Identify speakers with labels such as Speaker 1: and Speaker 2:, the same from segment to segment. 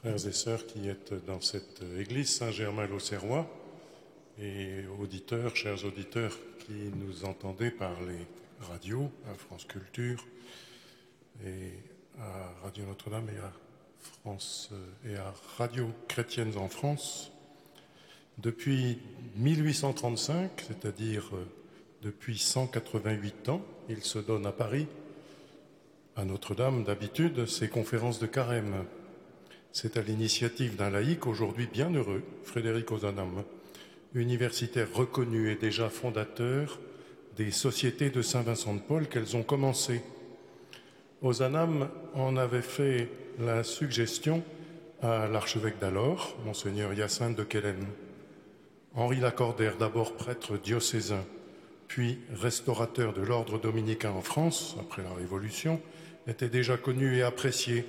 Speaker 1: frères et sœurs qui êtes dans cette église Saint-Germain-l'Auxerrois et auditeurs, chers auditeurs qui nous entendez par les radios, à France Culture et à Radio Notre-Dame et à France et à Radio Chrétiennes en France. Depuis 1835, c'est-à-dire depuis 188 ans, il se donne à Paris, à Notre-Dame d'habitude, ses conférences de carême. C'est à l'initiative d'un laïc aujourd'hui bien heureux, Frédéric Ozanam, universitaire reconnu et déjà fondateur des sociétés de Saint-Vincent de Paul qu'elles ont commencé. Ozanam en avait fait la suggestion à l'archevêque d'alors, monseigneur Hyacinthe de Quellen. Henri Lacordaire, d'abord prêtre diocésain, puis restaurateur de l'ordre dominicain en France, après la Révolution, était déjà connu et apprécié,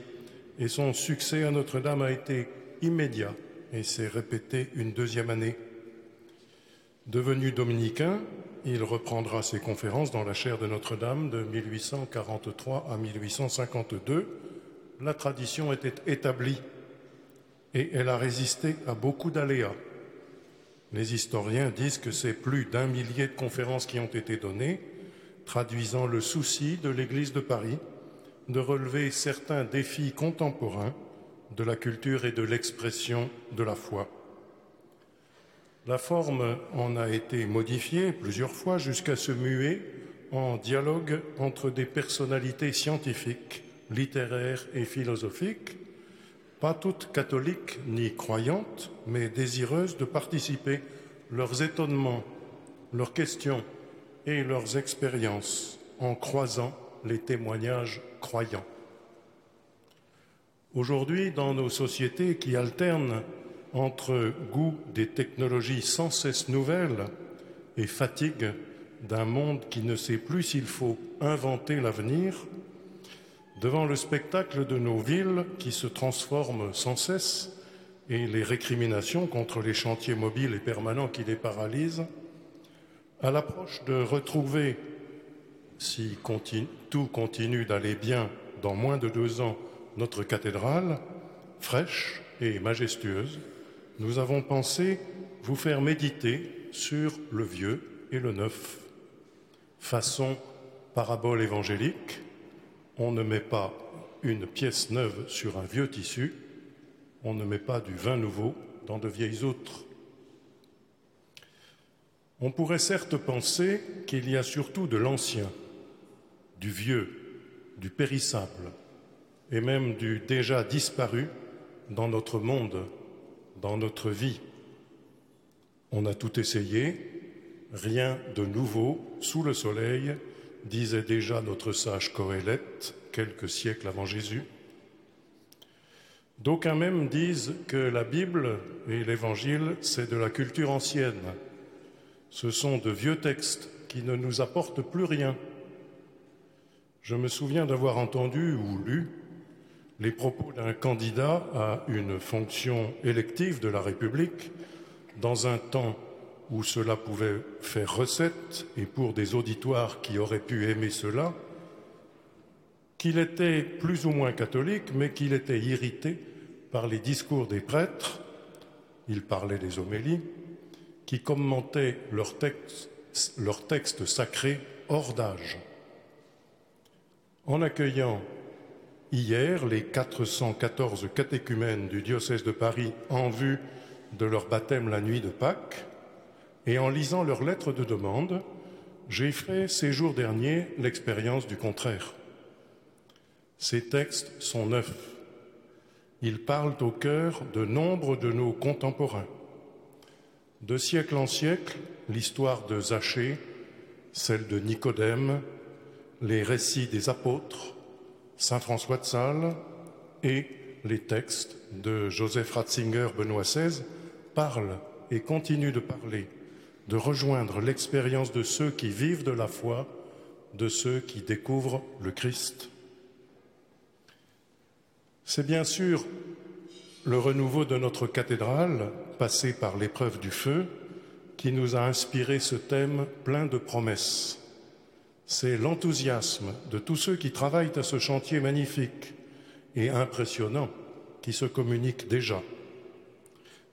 Speaker 1: et son succès à Notre-Dame a été immédiat et s'est répété une deuxième année. Devenu dominicain, il reprendra ses conférences dans la chaire de Notre-Dame de 1843 à 1852. La tradition était établie et elle a résisté à beaucoup d'aléas. Les historiens disent que c'est plus d'un millier de conférences qui ont été données, traduisant le souci de l'Église de Paris de relever certains défis contemporains de la culture et de l'expression de la foi. La forme en a été modifiée plusieurs fois jusqu'à se muer en dialogue entre des personnalités scientifiques, littéraires et philosophiques, pas toutes catholiques ni croyantes, mais désireuses de participer leurs étonnements, leurs questions et leurs expériences en croisant les témoignages croyants. Aujourd'hui, dans nos sociétés qui alternent entre goût des technologies sans cesse nouvelles et fatigue d'un monde qui ne sait plus s'il faut inventer l'avenir, devant le spectacle de nos villes qui se transforment sans cesse et les récriminations contre les chantiers mobiles et permanents qui les paralysent, à l'approche de retrouver si tout continue d'aller bien dans moins de deux ans, notre cathédrale, fraîche et majestueuse, nous avons pensé vous faire méditer sur le vieux et le neuf. Façon parabole évangélique, on ne met pas une pièce neuve sur un vieux tissu, on ne met pas du vin nouveau dans de vieilles outres. On pourrait certes penser qu'il y a surtout de l'ancien du vieux, du périssable et même du déjà disparu dans notre monde, dans notre vie. On a tout essayé, rien de nouveau sous le soleil, disait déjà notre sage Coëlette quelques siècles avant Jésus. D'aucuns même disent que la Bible et l'Évangile, c'est de la culture ancienne. Ce sont de vieux textes qui ne nous apportent plus rien je me souviens d'avoir entendu ou lu les propos d'un candidat à une fonction élective de la République dans un temps où cela pouvait faire recette et pour des auditoires qui auraient pu aimer cela, qu'il était plus ou moins catholique, mais qu'il était irrité par les discours des prêtres, il parlait des homélies, qui commentaient leurs textes, leur textes sacrés hors d'âge. En accueillant hier les 414 catéchumènes du diocèse de Paris en vue de leur baptême la nuit de Pâques, et en lisant leurs lettres de demande, j'ai fait ces jours derniers l'expérience du contraire. Ces textes sont neufs. Ils parlent au cœur de nombre de nos contemporains. De siècle en siècle, l'histoire de Zachée, celle de Nicodème, les récits des apôtres, Saint François de Sales et les textes de Joseph Ratzinger, Benoît XVI parlent et continuent de parler, de rejoindre l'expérience de ceux qui vivent de la foi, de ceux qui découvrent le Christ. C'est bien sûr le renouveau de notre cathédrale, passé par l'épreuve du feu, qui nous a inspiré ce thème plein de promesses c'est l'enthousiasme de tous ceux qui travaillent à ce chantier magnifique et impressionnant qui se communiquent déjà.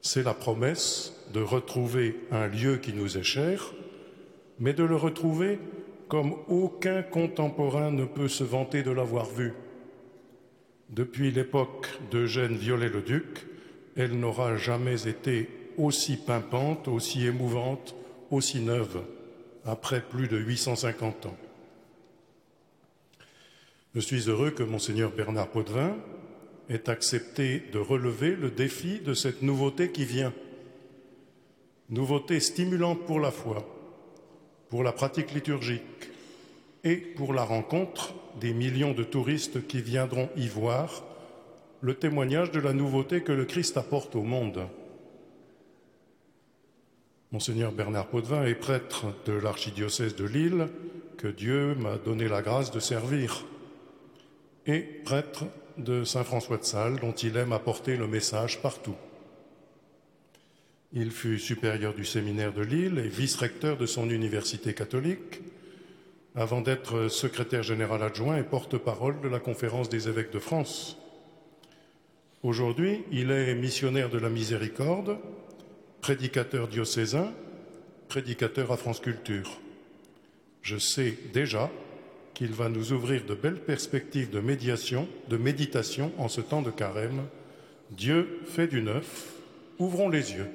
Speaker 1: C'est la promesse de retrouver un lieu qui nous est cher, mais de le retrouver comme aucun contemporain ne peut se vanter de l'avoir vu. Depuis l'époque d'Eugène Viollet-le-Duc, elle n'aura jamais été aussi pimpante, aussi émouvante, aussi neuve, après plus de 850 ans. Je suis heureux que monseigneur Bernard Potvin ait accepté de relever le défi de cette nouveauté qui vient. Nouveauté stimulante pour la foi, pour la pratique liturgique et pour la rencontre des millions de touristes qui viendront y voir le témoignage de la nouveauté que le Christ apporte au monde. Monseigneur Bernard Potvin est prêtre de l'archidiocèse de Lille que Dieu m'a donné la grâce de servir et prêtre de Saint-François de Sales dont il aime apporter le message partout. Il fut supérieur du séminaire de Lille et vice-recteur de son université catholique, avant d'être secrétaire général adjoint et porte-parole de la conférence des évêques de France. Aujourd'hui, il est missionnaire de la miséricorde, prédicateur diocésain, prédicateur à France Culture. Je sais déjà qu'il va nous ouvrir de belles perspectives de médiation, de méditation en ce temps de carême. Dieu fait du neuf. Ouvrons les yeux.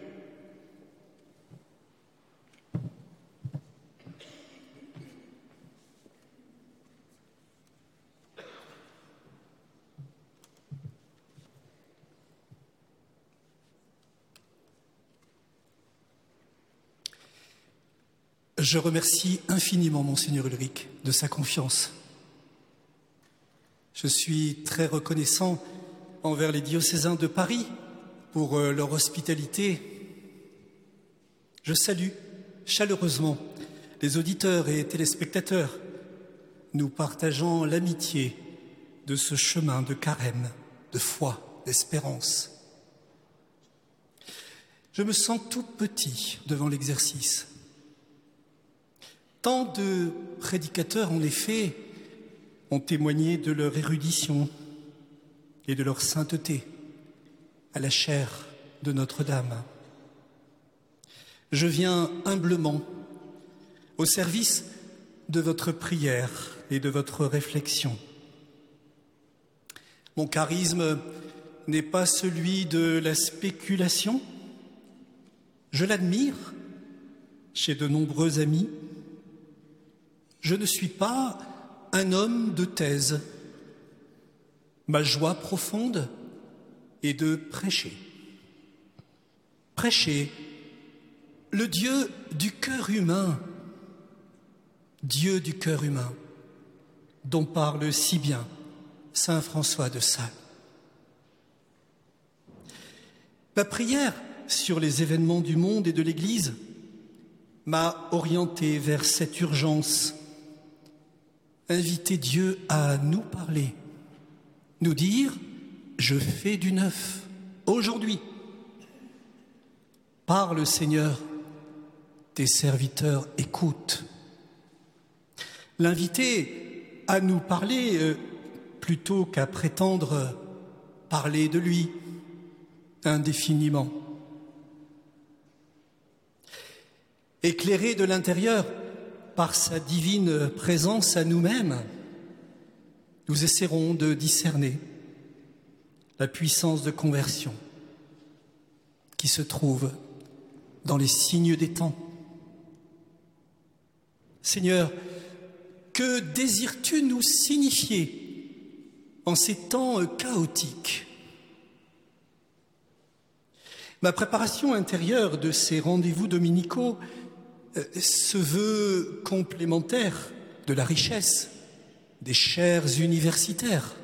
Speaker 2: Je remercie infiniment Monseigneur Ulrich de sa confiance. Je suis très reconnaissant envers les diocésains de Paris pour euh, leur hospitalité. Je salue chaleureusement les auditeurs et téléspectateurs. Nous partageons l'amitié de ce chemin de carême, de foi, d'espérance. Je me sens tout petit devant l'exercice. Tant de prédicateurs, en effet, ont témoigné de leur érudition et de leur sainteté à la chair de Notre-Dame. Je viens humblement au service de votre prière et de votre réflexion. Mon charisme n'est pas celui de la spéculation. Je l'admire chez de nombreux amis je ne suis pas un homme de thèse. Ma joie profonde est de prêcher. Prêcher le Dieu du cœur humain, Dieu du cœur humain, dont parle si bien Saint François de Sales. Ma prière sur les événements du monde et de l'Église m'a orienté vers cette urgence inviter Dieu à nous parler, nous dire, je fais du neuf aujourd'hui. Parle Seigneur, tes serviteurs écoutent. L'inviter à nous parler euh, plutôt qu'à prétendre parler de lui indéfiniment. Éclairer de l'intérieur par sa divine présence à nous-mêmes, nous essaierons de discerner la puissance de conversion qui se trouve dans les signes des temps. Seigneur, que désires-tu nous signifier en ces temps chaotiques? Ma préparation intérieure de ces rendez-vous dominicaux se veut complémentaire de la richesse des chaires universitaires.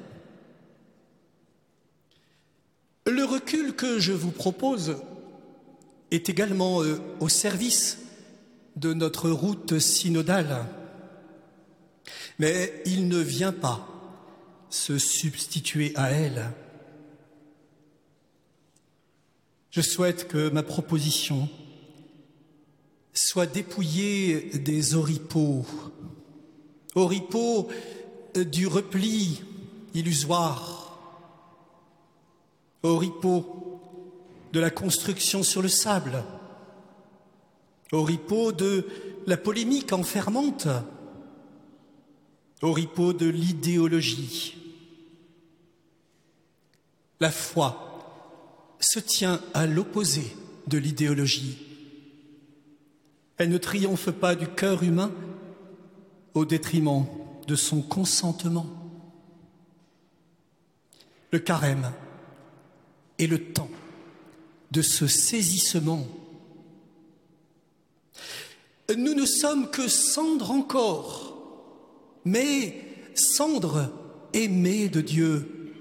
Speaker 2: Le recul que je vous propose est également euh, au service de notre route synodale, mais il ne vient pas se substituer à elle. Je souhaite que ma proposition soit dépouillé des oripeaux, oripeaux euh, du repli illusoire, Oripo de la construction sur le sable, Oripo de la polémique enfermante, Oripo de l'idéologie. La foi se tient à l'opposé de l'idéologie. Elle ne triomphe pas du cœur humain au détriment de son consentement. Le carême est le temps de ce saisissement. Nous ne sommes que cendres encore, mais cendres aimées de Dieu,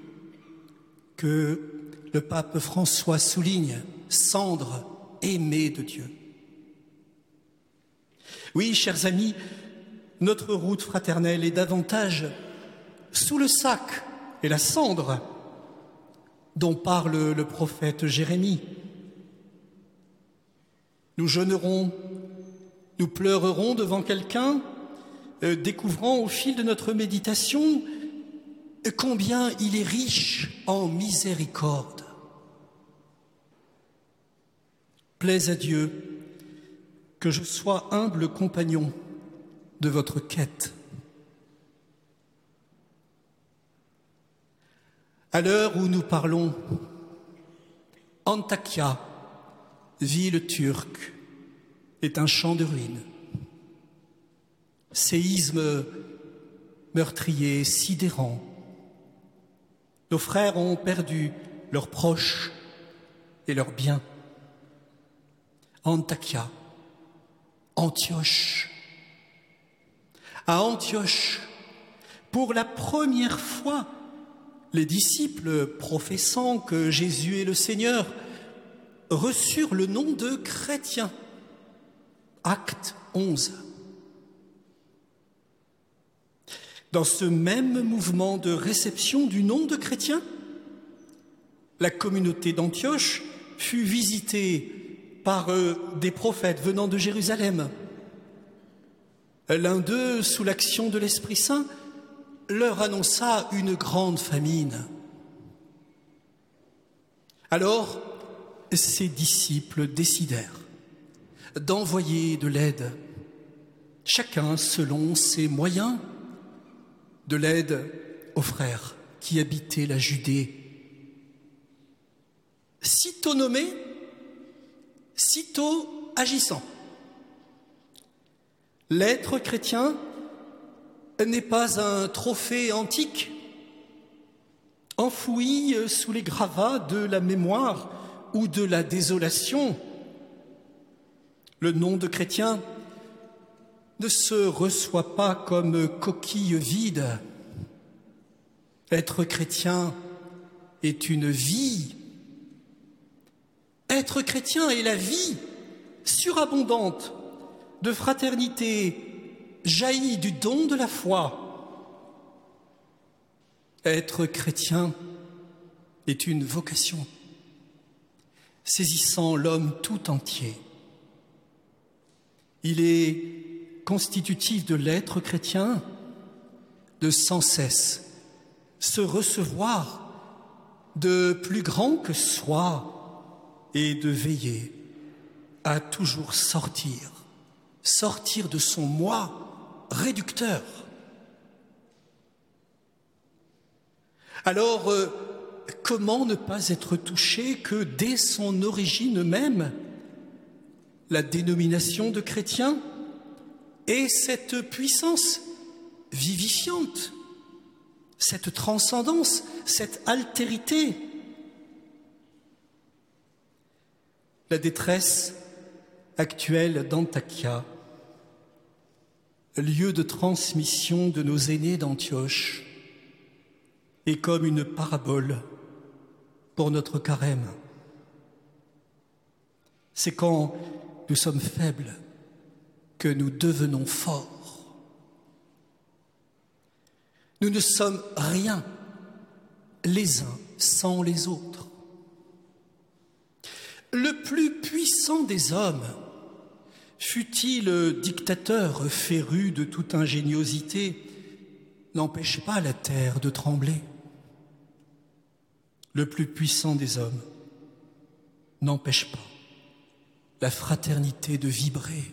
Speaker 2: que le pape François souligne, cendres aimées de Dieu. Oui, chers amis, notre route fraternelle est davantage sous le sac et la cendre dont parle le prophète Jérémie. Nous jeûnerons, nous pleurerons devant quelqu'un, euh, découvrant au fil de notre méditation combien il est riche en miséricorde. Plaise à Dieu que je sois humble compagnon de votre quête. À l'heure où nous parlons, Antakya, ville turque, est un champ de ruines. Séisme meurtrier, sidérant. Nos frères ont perdu leurs proches et leurs biens. Antakya, Antioche. À Antioche, pour la première fois, les disciples professant que Jésus est le Seigneur reçurent le nom de chrétiens. Acte 11. Dans ce même mouvement de réception du nom de chrétien, la communauté d'Antioche fut visitée par euh, des prophètes venant de Jérusalem. L'un d'eux, sous l'action de l'Esprit Saint, leur annonça une grande famine. Alors, ses disciples décidèrent d'envoyer de l'aide, chacun selon ses moyens, de l'aide aux frères qui habitaient la Judée. Sitôt nommés, sitôt agissant. L'être chrétien n'est pas un trophée antique enfoui sous les gravats de la mémoire ou de la désolation. Le nom de chrétien ne se reçoit pas comme coquille vide. Être chrétien est une vie être chrétien est la vie surabondante de fraternité jaillie du don de la foi. Être chrétien est une vocation saisissant l'homme tout entier. Il est constitutif de l'être chrétien de sans cesse se recevoir de plus grand que soi et de veiller à toujours sortir, sortir de son moi réducteur. Alors, euh, comment ne pas être touché que dès son origine même, la dénomination de chrétien ait cette puissance vivifiante, cette transcendance, cette altérité La détresse actuelle d'Antakya, lieu de transmission de nos aînés d'Antioche, est comme une parabole pour notre carême. C'est quand nous sommes faibles que nous devenons forts. Nous ne sommes rien les uns sans les autres. Le plus puissant des hommes, fut-il dictateur féru de toute ingéniosité, n'empêche pas la terre de trembler. le plus puissant des hommes, n'empêche pas la fraternité de vibrer.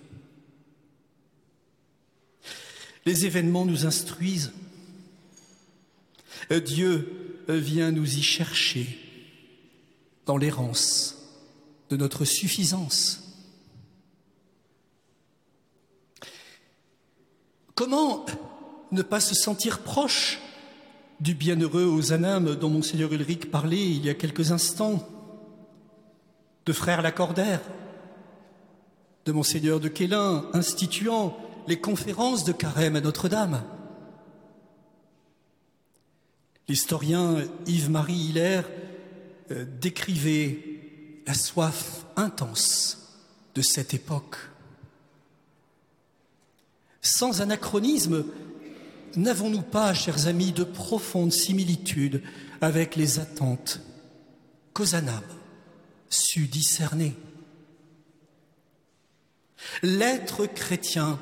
Speaker 2: Les événements nous instruisent. Dieu vient nous y chercher dans l'errance de notre suffisance. Comment ne pas se sentir proche du bienheureux Ozanam dont Monseigneur Ulrich parlait il y a quelques instants, de frère Lacordaire, de Monseigneur de Quélin instituant les conférences de carême à Notre-Dame. L'historien Yves-Marie Hilaire euh, décrivait la soif intense de cette époque. Sans anachronisme, n'avons-nous pas, chers amis, de profondes similitudes avec les attentes qu'Ozanam sut discerner? L'être chrétien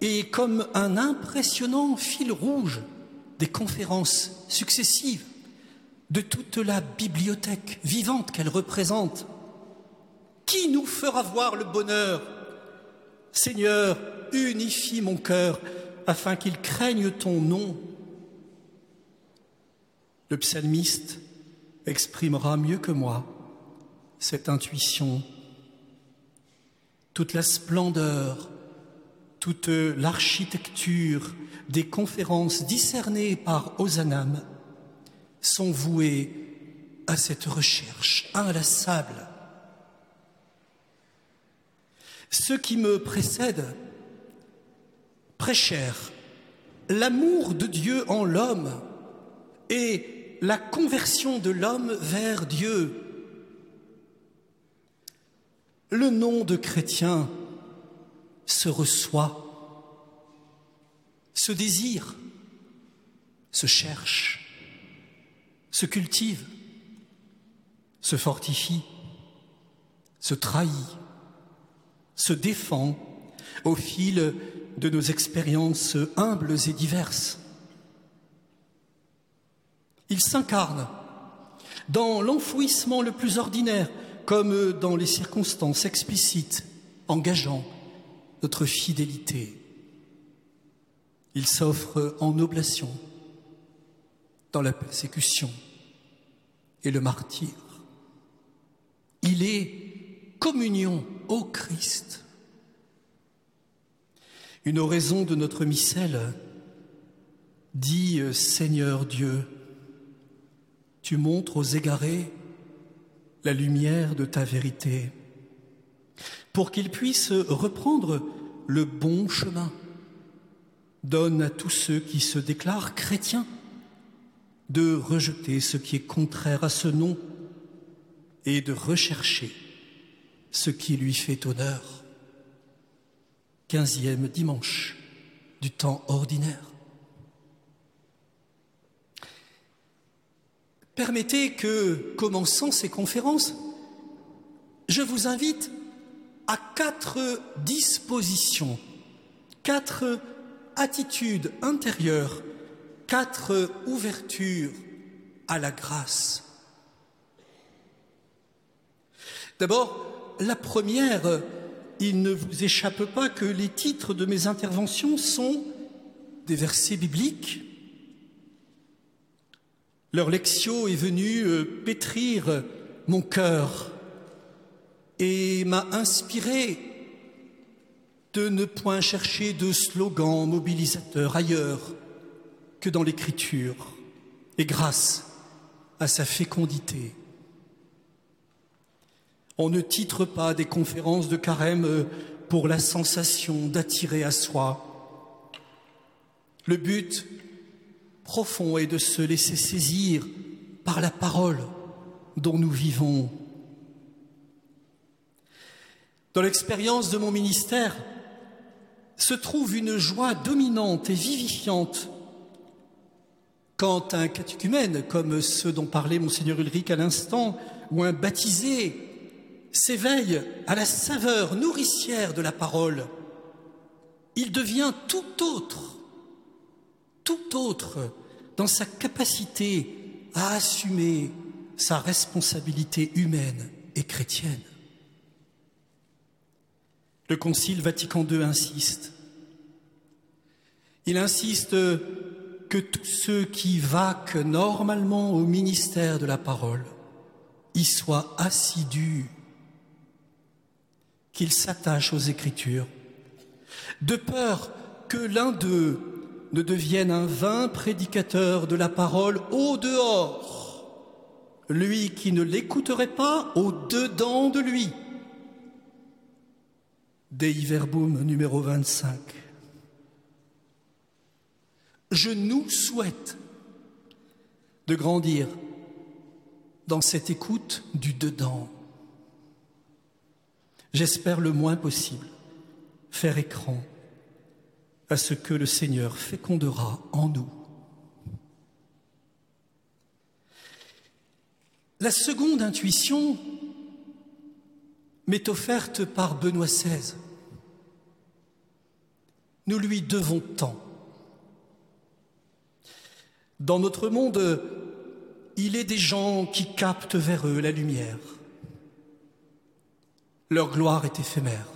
Speaker 2: est comme un impressionnant fil rouge des conférences successives de toute la bibliothèque vivante qu'elle représente. Qui nous fera voir le bonheur? Seigneur, unifie mon cœur afin qu'il craigne ton nom. Le psalmiste exprimera mieux que moi cette intuition. Toute la splendeur, toute l'architecture des conférences discernées par Ozanam sont vouées à cette recherche inlassable. Ceux qui me précèdent prêchèrent l'amour de Dieu en l'homme et la conversion de l'homme vers Dieu. Le nom de chrétien se reçoit, se désire, se cherche se cultive, se fortifie, se trahit, se défend au fil de nos expériences humbles et diverses. Il s'incarne dans l'enfouissement le plus ordinaire, comme dans les circonstances explicites engageant notre fidélité. Il s'offre en oblation dans la persécution et le martyr. Il est communion au Christ. Une oraison de notre missel dit Seigneur Dieu, tu montres aux égarés la lumière de ta vérité, pour qu'ils puissent reprendre le bon chemin. Donne à tous ceux qui se déclarent chrétiens de rejeter ce qui est contraire à ce nom et de rechercher ce qui lui fait honneur. Quinzième dimanche du temps ordinaire. Permettez que, commençant ces conférences, je vous invite à quatre dispositions, quatre attitudes intérieures quatre ouvertures à la grâce. D'abord, la première, il ne vous échappe pas que les titres de mes interventions sont des versets bibliques. Leur lectio est venue euh, pétrir mon cœur et m'a inspiré de ne point chercher de slogans mobilisateurs ailleurs dans l'écriture et grâce à sa fécondité. On ne titre pas des conférences de carême pour la sensation d'attirer à soi. Le but profond est de se laisser saisir par la parole dont nous vivons. Dans l'expérience de mon ministère se trouve une joie dominante et vivifiante quand un catéchumène, comme ceux dont parlait monseigneur Ulrich à l'instant, ou un baptisé, s'éveille à la saveur nourricière de la parole, il devient tout autre, tout autre dans sa capacité à assumer, sa responsabilité humaine et chrétienne. Le Concile Vatican II insiste. Il insiste que tous ceux qui vaquent normalement au ministère de la parole y soient assidus, qu'ils s'attachent aux Écritures, de peur que l'un d'eux ne devienne un vain prédicateur de la parole au dehors, lui qui ne l'écouterait pas au dedans de lui. Dei Verbum numéro 25. Je nous souhaite de grandir dans cette écoute du dedans. J'espère le moins possible faire écran à ce que le Seigneur fécondera en nous. La seconde intuition m'est offerte par Benoît XVI. Nous lui devons tant. Dans notre monde, il est des gens qui captent vers eux la lumière. Leur gloire est éphémère.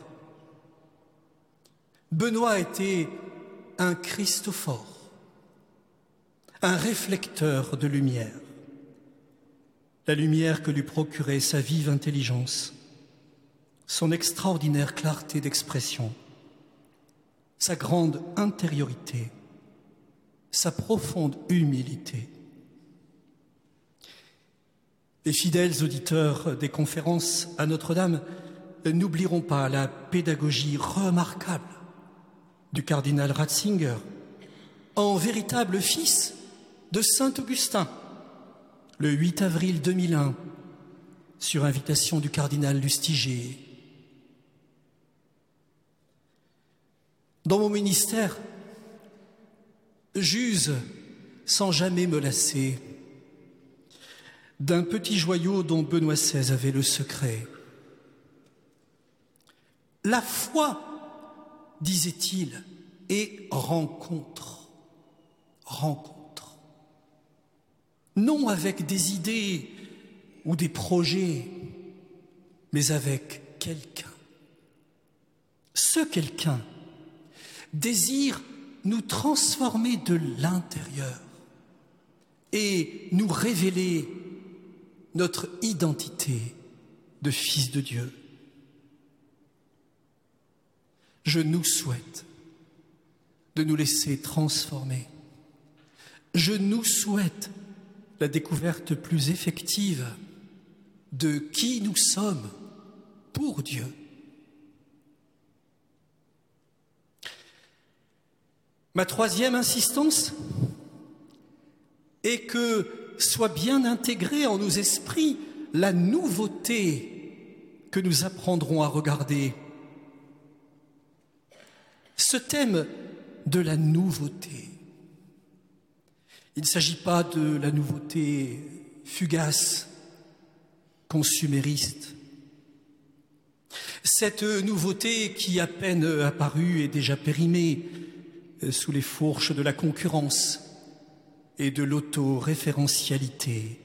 Speaker 2: Benoît était un Christophore, un réflecteur de lumière, la lumière que lui procurait sa vive intelligence, son extraordinaire clarté d'expression, sa grande intériorité, sa profonde humilité. Les fidèles auditeurs des conférences à Notre-Dame n'oublieront pas la pédagogie remarquable du cardinal Ratzinger, en véritable fils de Saint Augustin, le 8 avril 2001, sur invitation du cardinal Lustiger. Dans mon ministère, j'use, sans jamais me lasser, d'un petit joyau dont Benoît XVI avait le secret. La foi disait-il, et rencontre, rencontre. Non avec des idées ou des projets, mais avec quelqu'un. Ce quelqu'un désire nous transformer de l'intérieur et nous révéler notre identité de fils de Dieu. Je nous souhaite de nous laisser transformer. Je nous souhaite la découverte plus effective de qui nous sommes pour Dieu. Ma troisième insistance est que soit bien intégrée en nos esprits la nouveauté que nous apprendrons à regarder ce thème de la nouveauté. Il ne s'agit pas de la nouveauté fugace, consumériste. Cette nouveauté qui, à peine apparue, est déjà périmée sous les fourches de la concurrence et de l'autoréférentialité.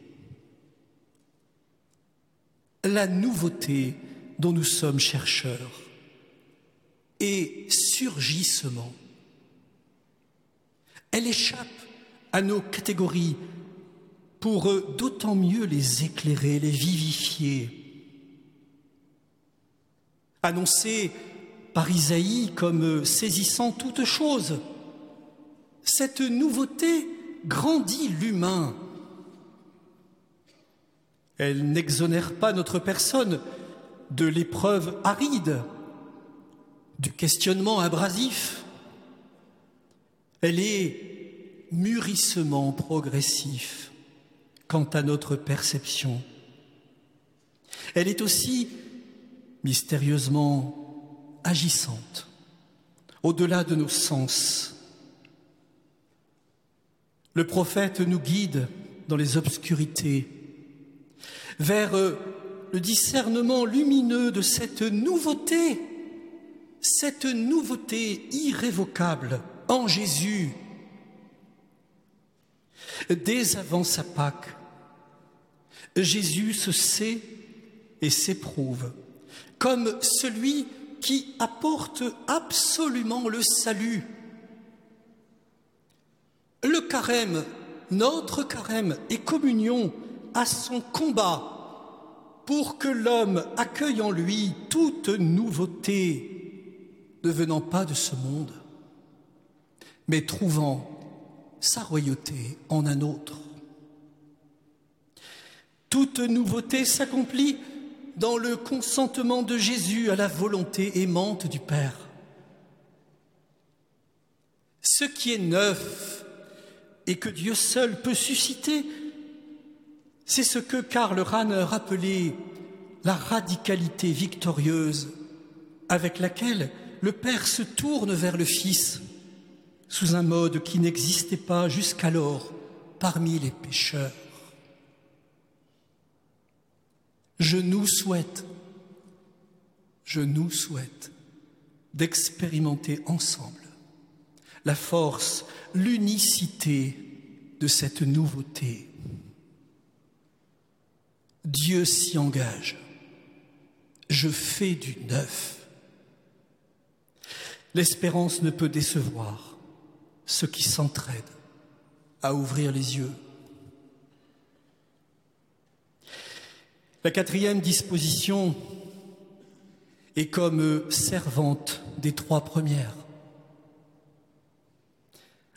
Speaker 2: La nouveauté dont nous sommes chercheurs et surgissement. Elle échappe à nos catégories pour d'autant mieux les éclairer, les vivifier. Annoncée par Isaïe comme saisissant toute chose, cette nouveauté grandit l'humain. Elle n'exonère pas notre personne de l'épreuve aride du questionnement abrasif. Elle est mûrissement progressif quant à notre perception. Elle est aussi mystérieusement agissante, au-delà de nos sens. Le prophète nous guide dans les obscurités vers le discernement lumineux de cette nouveauté cette nouveauté irrévocable en Jésus, dès avant sa Pâque, Jésus se sait et s'éprouve comme celui qui apporte absolument le salut. Le carême, notre carême et communion à son combat pour que l'homme accueille en lui toute nouveauté, ne venant pas de ce monde, mais trouvant sa royauté en un autre. Toute nouveauté s'accomplit dans le consentement de Jésus à la volonté aimante du Père. Ce qui est neuf et que Dieu seul peut susciter, c'est ce que Karl Rahner appelait la radicalité victorieuse avec laquelle le Père se tourne vers le Fils sous un mode qui n'existait pas jusqu'alors parmi les pécheurs. Je nous souhaite, je nous souhaite d'expérimenter ensemble la force, l'unicité de cette nouveauté. Dieu s'y engage. Je fais du neuf. L'espérance ne peut décevoir ceux qui s'entraident à ouvrir les yeux La quatrième disposition est comme servante des trois premières.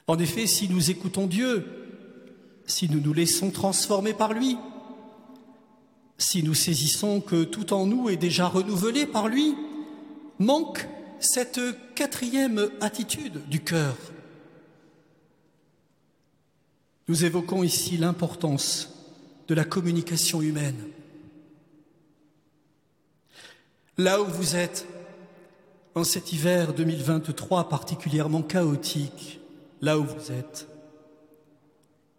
Speaker 2: En effet, si nous écoutons Dieu, si nous nous laissons transformer par lui, si nous saisissons que tout en nous est déjà renouvelé par lui, manque cette quatrième attitude du cœur. Nous évoquons ici l'importance de la communication humaine. Là où vous êtes, en cet hiver 2023 particulièrement chaotique, là où vous êtes,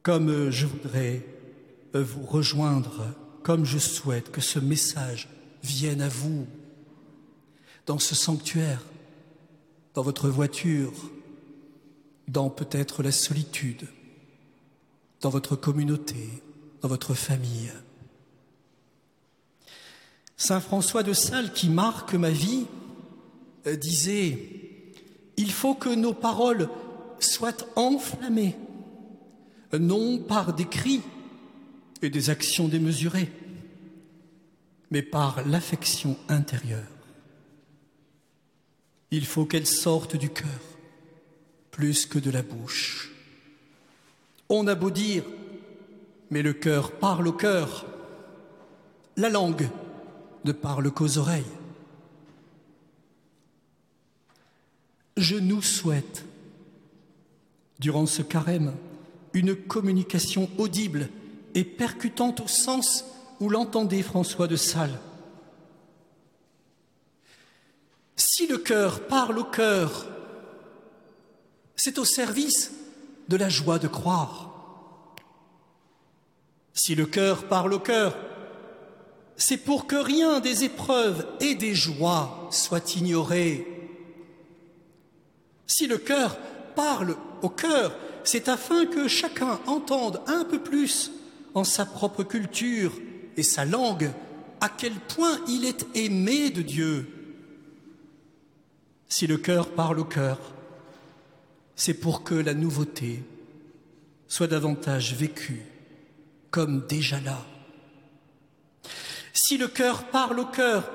Speaker 2: comme je voudrais vous rejoindre, comme je souhaite que ce message vienne à vous, dans ce sanctuaire, dans votre voiture, dans peut-être la solitude, dans votre communauté, dans votre famille. Saint François de Sales, qui marque ma vie, euh, disait Il faut que nos paroles soient enflammées, non par des cris et des actions démesurées, mais par l'affection intérieure. Il faut qu'elles sortent du cœur plus que de la bouche. On a beau dire, mais le cœur parle au cœur. La langue ne parle qu'aux oreilles. Je nous souhaite, durant ce carême, une communication audible et percutante au sens où l'entendait François de Sales. Si le cœur parle au cœur, c'est au service de la joie de croire. Si le cœur parle au cœur, c'est pour que rien des épreuves et des joies soit ignoré. Si le cœur parle au cœur, c'est afin que chacun entende un peu plus en sa propre culture et sa langue à quel point il est aimé de Dieu. Si le cœur parle au cœur, c'est pour que la nouveauté soit davantage vécue comme déjà là si le cœur parle au cœur,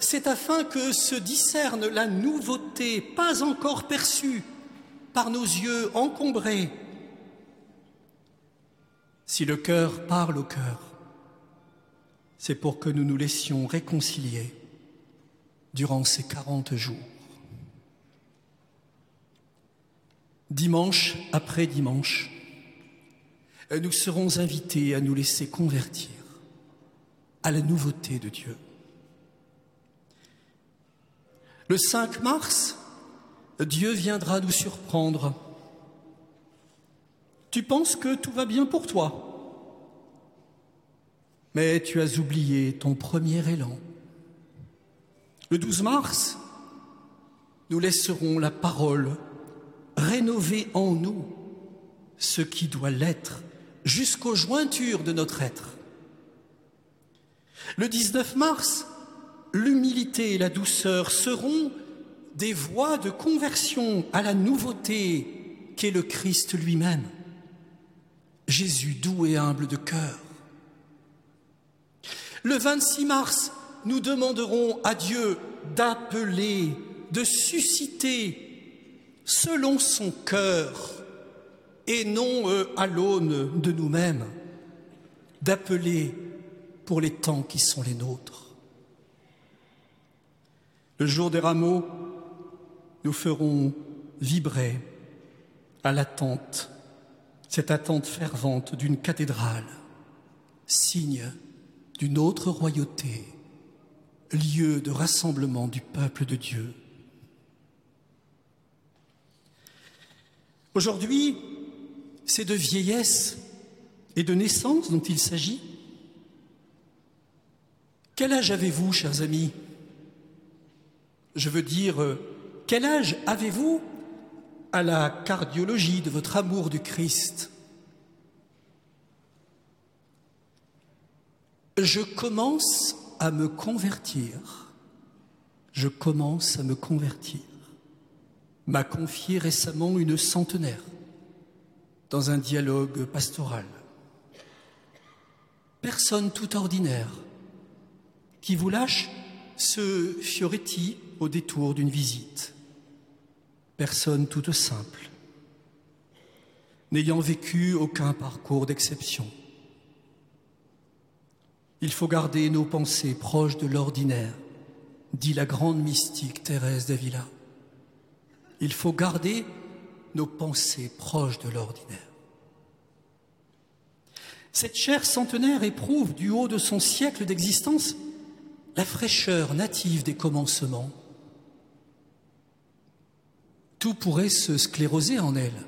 Speaker 2: c'est afin que se discerne la nouveauté pas encore perçue par nos yeux encombrés. Si le cœur parle au cœur, c'est pour que nous nous laissions réconcilier durant ces quarante jours. Dimanche après dimanche, nous serons invités à nous laisser convertir à la nouveauté de Dieu. Le 5 mars, Dieu viendra nous surprendre. Tu penses que tout va bien pour toi, mais tu as oublié ton premier élan. Le 12 mars, nous laisserons la parole rénover en nous ce qui doit l'être jusqu'aux jointures de notre être. Le 19 mars, l'humilité et la douceur seront des voies de conversion à la nouveauté qu'est le Christ lui-même. Jésus doux et humble de cœur. Le 26 mars, nous demanderons à Dieu d'appeler, de susciter selon son cœur et non euh, à l'aune de nous-mêmes, d'appeler pour les temps qui sont les nôtres. Le jour des rameaux, nous ferons vibrer à l'attente, cette attente fervente d'une cathédrale, signe d'une autre royauté, lieu de rassemblement du peuple de Dieu. Aujourd'hui, c'est de vieillesse et de naissance dont il s'agit. Quel âge avez-vous, chers amis? Je veux dire, euh, quel âge avez-vous à la cardiologie de votre amour du Christ? Je commence à me convertir. Je commence à me convertir. M'a confié récemment une centenaire dans un dialogue pastoral. Personne tout ordinaire qui vous lâche ce Fioretti au détour d'une visite personne toute simple, n'ayant vécu aucun parcours d'exception. Il faut garder nos pensées proches de l'ordinaire, dit la grande mystique Thérèse d'Avila. Il faut garder nos pensées proches de l'ordinaire. Cette chair centenaire éprouve du haut de son siècle d'existence la fraîcheur native des commencements tout pourrait se scléroser en elle.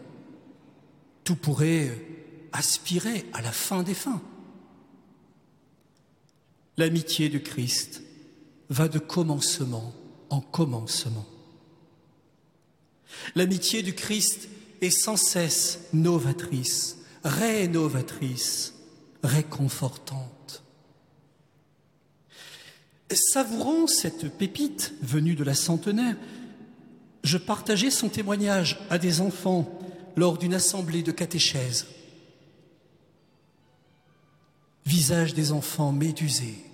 Speaker 2: Tout pourrait aspirer à la fin des fins. L'amitié du Christ va de commencement en commencement. L'amitié du Christ est sans cesse novatrice, rénovatrice, réconfortante. Savourant cette pépite venue de la centenaire, je partageais son témoignage à des enfants lors d'une assemblée de catéchèse. Visage des enfants médusés.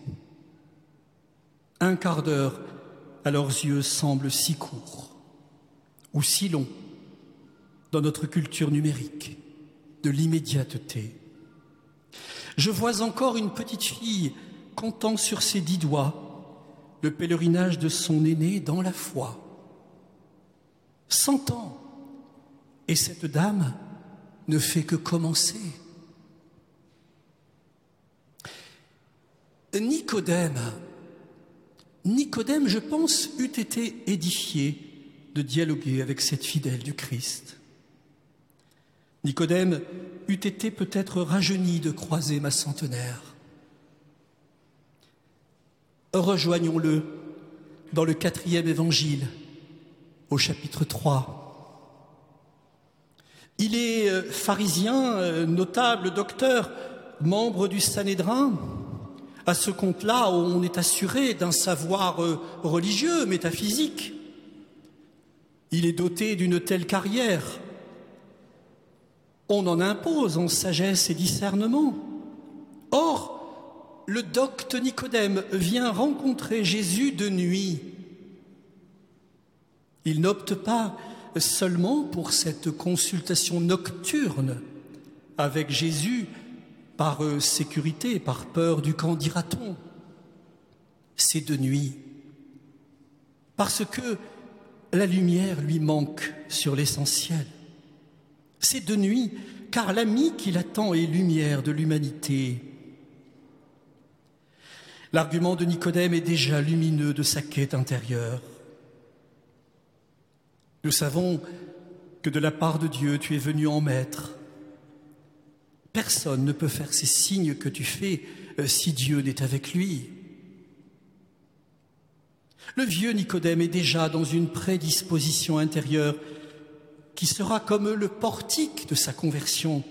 Speaker 2: Un quart d'heure à leurs yeux semble si court ou si long dans notre culture numérique de l'immédiateté. Je vois encore une petite fille comptant sur ses dix doigts le pèlerinage de son aîné dans la foi Cent ans. Et cette dame ne fait que commencer. Nicodème, Nicodème, je pense, eût été édifié de dialoguer avec cette fidèle du Christ. Nicodème eût été peut-être rajeuni de croiser ma centenaire. Rejoignons-le dans le quatrième évangile au chapitre 3. Il est euh, pharisien, euh, notable, docteur, membre du Sanhédrin. À ce compte-là, on est assuré d'un savoir euh, religieux, métaphysique. Il est doté d'une telle carrière. On en impose en sagesse et discernement. Or, le docte Nicodème vient rencontrer Jésus de nuit il n'opte pas seulement pour cette consultation nocturne avec Jésus par euh, sécurité, par peur du camp, dira-t-on. C'est de nuit. Parce que la lumière lui manque sur l'essentiel. C'est de nuit, car l'ami qu'il attend est lumière de l'humanité. L'argument de Nicodème est déjà lumineux de sa quête intérieure. Nous savons que de la part de Dieu, tu es venu en maître. Personne ne peut faire ces signes que tu fais euh, si Dieu n'est avec lui. Le vieux Nicodème est déjà dans une prédisposition intérieure qui sera comme le portique de sa conversion.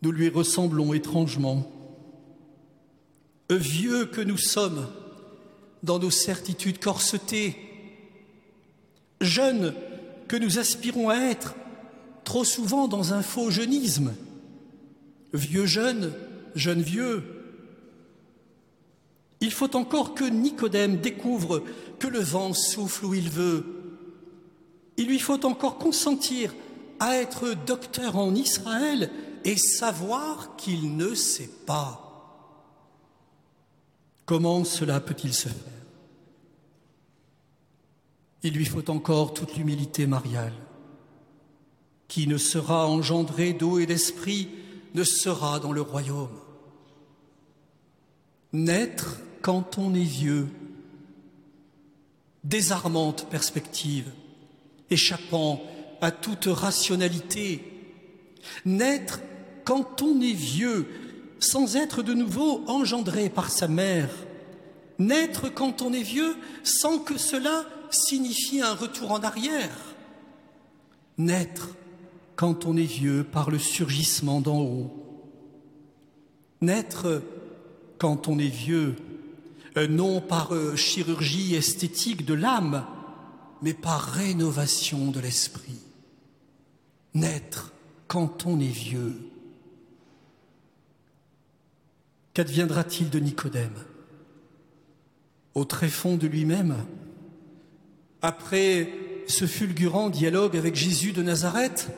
Speaker 2: Nous lui ressemblons étrangement. Vieux que nous sommes dans nos certitudes corsetées, jeunes que nous aspirons à être trop souvent dans un faux jeunisme, vieux jeune, jeune vieux. Il faut encore que Nicodème découvre que le vent souffle où il veut. Il lui faut encore consentir à être docteur en Israël et savoir qu'il ne sait pas. Comment cela peut-il se faire? Il lui faut encore toute l'humilité mariale. Qui ne sera engendré d'eau et d'esprit ne sera dans le royaume. Naître quand on est vieux, désarmante perspective, échappant à toute rationalité. Naître quand on est vieux, sans être de nouveau engendré par sa mère. Naître quand on est vieux, sans que cela signifie un retour en arrière. Naître quand on est vieux par le surgissement d'en haut. Naître quand on est vieux, euh, non par euh, chirurgie esthétique de l'âme, mais par rénovation de l'esprit. Naître quand on est vieux. Qu'adviendra-t-il de Nicodème Au tréfonds de lui-même, après ce fulgurant dialogue avec Jésus de Nazareth,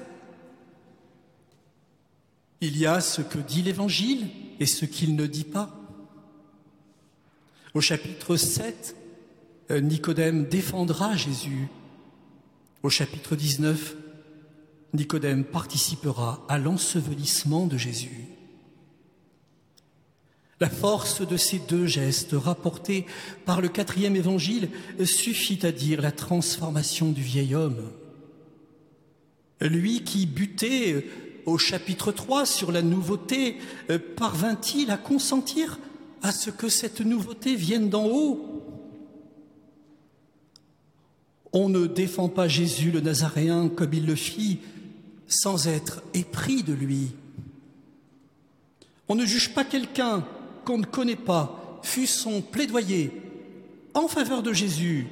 Speaker 2: il y a ce que dit l'Évangile et ce qu'il ne dit pas. Au chapitre 7, euh, Nicodème défendra Jésus. Au chapitre 19, Nicodème participera à l'ensevelissement de Jésus. La force de ces deux gestes rapportés par le quatrième évangile suffit à dire la transformation du vieil homme. Lui qui butait au chapitre 3 sur la nouveauté, parvint-il à consentir à ce que cette nouveauté vienne d'en haut? On ne défend pas Jésus le Nazaréen comme il le fit sans être épris de lui. On ne juge pas quelqu'un qu'on ne connaît pas, fut son plaidoyer en faveur de Jésus,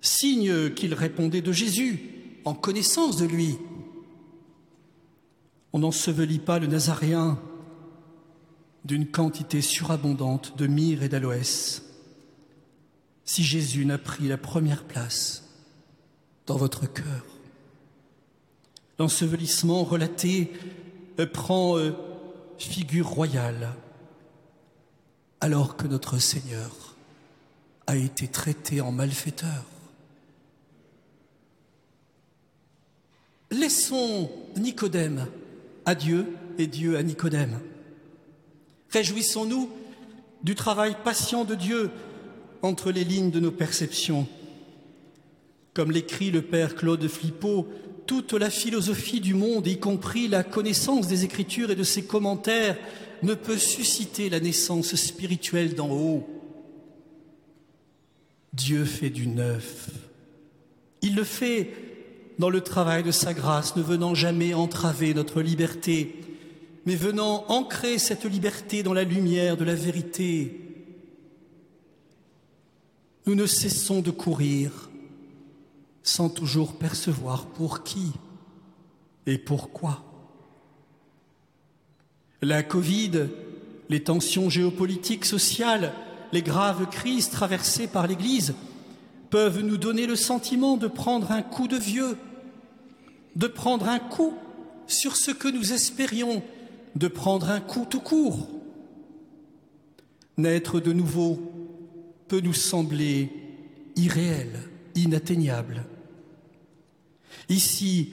Speaker 2: signe qu'il répondait de Jésus, en connaissance de lui. On n'ensevelit pas le Nazaréen d'une quantité surabondante de myrrhe et d'aloès. Si Jésus n'a pris la première place dans votre cœur, l'ensevelissement relaté prend euh, figure royale, alors que notre Seigneur a été traité en malfaiteur. Laissons Nicodème à Dieu et Dieu à Nicodème. Réjouissons-nous du travail patient de Dieu entre les lignes de nos perceptions. Comme l'écrit le père Claude Flippo, toute la philosophie du monde, y compris la connaissance des Écritures et de ses commentaires, ne peut susciter la naissance spirituelle d'en haut. Dieu fait du neuf. Il le fait dans le travail de sa grâce, ne venant jamais entraver notre liberté, mais venant ancrer cette liberté dans la lumière de la vérité. Nous ne cessons de courir sans toujours percevoir pour qui et pourquoi. La Covid, les tensions géopolitiques, sociales, les graves crises traversées par l'Église peuvent nous donner le sentiment de prendre un coup de vieux, de prendre un coup sur ce que nous espérions, de prendre un coup tout court. Naître de nouveau peut nous sembler irréel, inatteignable. Ici,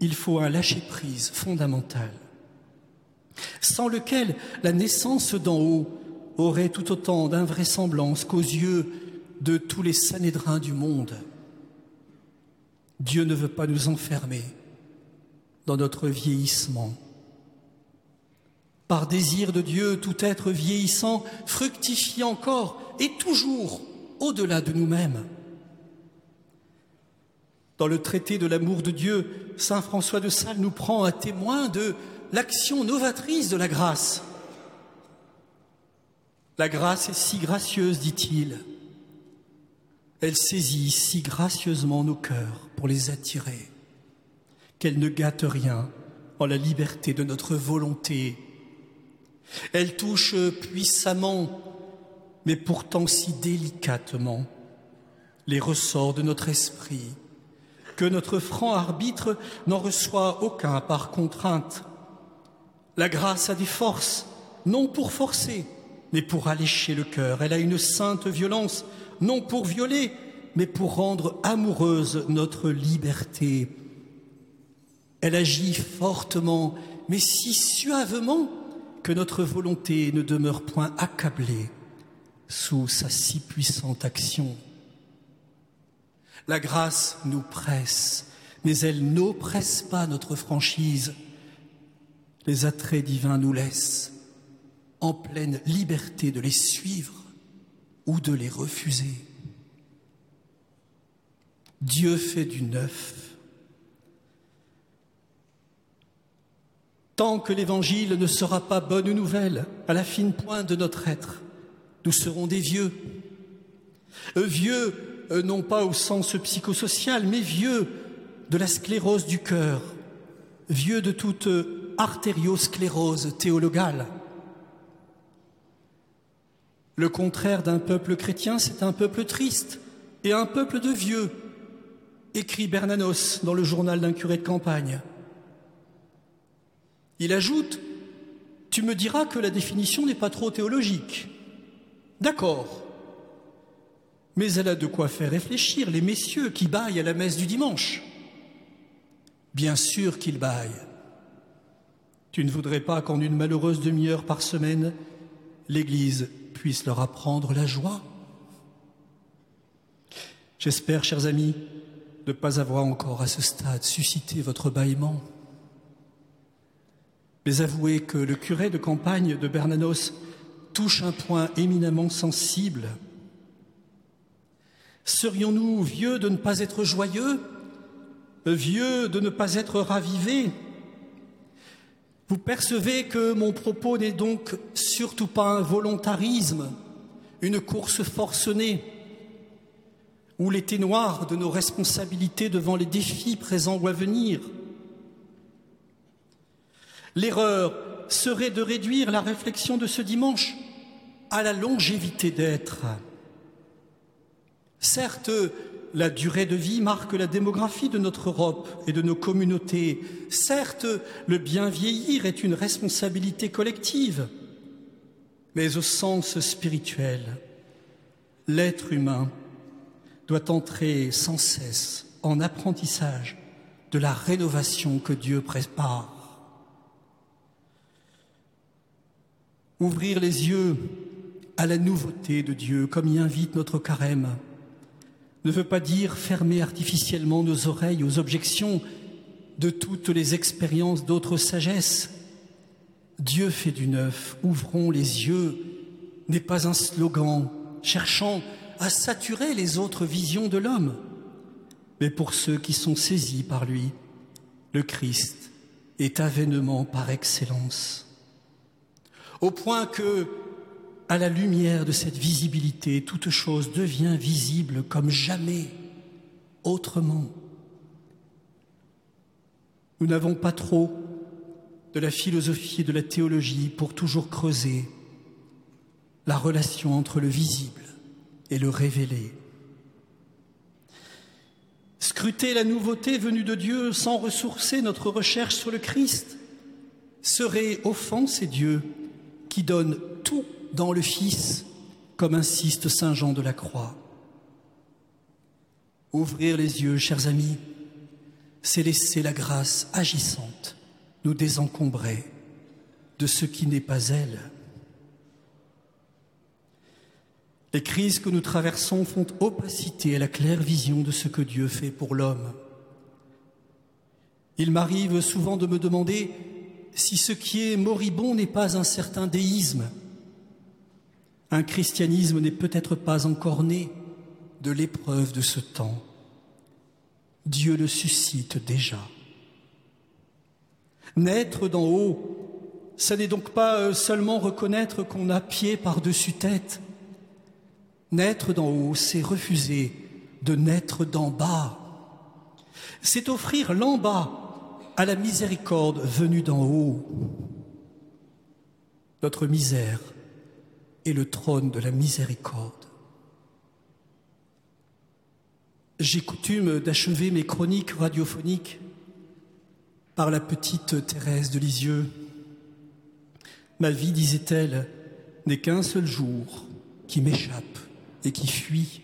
Speaker 2: il faut un lâcher-prise fondamental, sans lequel la naissance d'en haut aurait tout autant d'invraisemblance qu'aux yeux de tous les sanédrins du monde. Dieu ne veut pas nous enfermer dans notre vieillissement. Par désir de Dieu, tout être vieillissant fructifie encore et toujours au-delà de nous-mêmes. Dans le traité de l'amour de Dieu, Saint François de Sales nous prend à témoin de l'action novatrice de la grâce. La grâce est si gracieuse, dit-il. Elle saisit si gracieusement nos cœurs pour les attirer, qu'elle ne gâte rien en la liberté de notre volonté. Elle touche puissamment, mais pourtant si délicatement, les ressorts de notre esprit, que notre franc arbitre n'en reçoit aucun par contrainte. La grâce a des forces, non pour forcer, mais pour allécher le cœur. Elle a une sainte violence, non pour violer, mais pour rendre amoureuse notre liberté. Elle agit fortement, mais si suavement que notre volonté ne demeure point accablée sous sa si puissante action. La grâce nous presse, mais elle n'oppresse pas notre franchise. Les attraits divins nous laissent en pleine liberté de les suivre ou de les refuser. Dieu fait du neuf. Tant que l'Évangile ne sera pas bonne nouvelle à la fine pointe de notre être, nous serons des vieux. Vieux euh, non pas au sens psychosocial, mais vieux de la sclérose du cœur, vieux de toute artériosclérose théologale. Le contraire d'un peuple chrétien, c'est un peuple triste et un peuple de vieux, écrit Bernanos dans le journal d'un curé de campagne. Il ajoute Tu me diras que la définition n'est pas trop théologique. D'accord, mais elle a de quoi faire réfléchir les messieurs qui baillent à la messe du dimanche. Bien sûr qu'ils baillent. Tu ne voudrais pas qu'en une malheureuse demi-heure par semaine, l'Église puisse leur apprendre la joie? J'espère, chers amis, ne pas avoir encore à ce stade suscité votre bâillement. Mais avouez que le curé de campagne de Bernanos touche un point éminemment sensible. Serions-nous vieux de ne pas être joyeux, vieux de ne pas être ravivés? Vous percevez que mon propos n'est donc surtout pas un volontarisme, une course forcenée, ou l'été noir de nos responsabilités devant les défis présents ou à venir. L'erreur serait de réduire la réflexion de ce dimanche à la longévité d'être. Certes, la durée de vie marque la démographie de notre Europe et de nos communautés. Certes, le bien vieillir est une responsabilité collective. Mais au sens spirituel, l'être humain doit entrer sans cesse en apprentissage de la rénovation que Dieu prépare. Ouvrir les yeux à la nouveauté de Dieu, comme y invite notre carême, ne veut pas dire fermer artificiellement nos oreilles aux objections de toutes les expériences d'autres sagesses. Dieu fait du neuf, ouvrons les yeux, n'est pas un slogan cherchant à saturer les autres visions de l'homme, mais pour ceux qui sont saisis par lui, le Christ est avènement par excellence. Au point que à la lumière de cette visibilité, toute chose devient visible comme jamais autrement. Nous n'avons pas trop de la philosophie et de la théologie pour toujours creuser la relation entre le visible et le révélé. Scruter la nouveauté venue de Dieu sans ressourcer notre recherche sur le Christ serait offenser Dieu qui donne tout dans le Fils, comme insiste Saint Jean de la Croix. Ouvrir les yeux, chers amis, c'est laisser la grâce agissante nous désencombrer de ce qui n'est pas elle. Les crises que nous traversons font opacité à la claire vision de ce que Dieu fait pour l'homme. Il m'arrive souvent de me demander si ce qui est moribond n'est pas un certain déisme, un christianisme n'est peut-être pas encore né de l'épreuve de ce temps. Dieu le suscite déjà. Naître d'en haut ça n'est donc pas euh, seulement reconnaître qu'on a pied par-dessus tête. Naître d'en haut, c'est refuser de naître d'en bas. C'est offrir l'en bas à la miséricorde venue d'en haut. Notre misère est le trône de la miséricorde. J'ai coutume d'achever mes chroniques radiophoniques par la petite Thérèse de Lisieux. Ma vie, disait-elle, n'est qu'un seul jour qui m'échappe et qui fuit.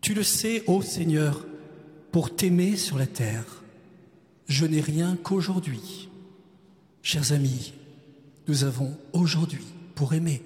Speaker 2: Tu le sais, ô Seigneur, pour t'aimer sur la terre, je n'ai rien qu'aujourd'hui. Chers amis, nous avons aujourd'hui pour aimer.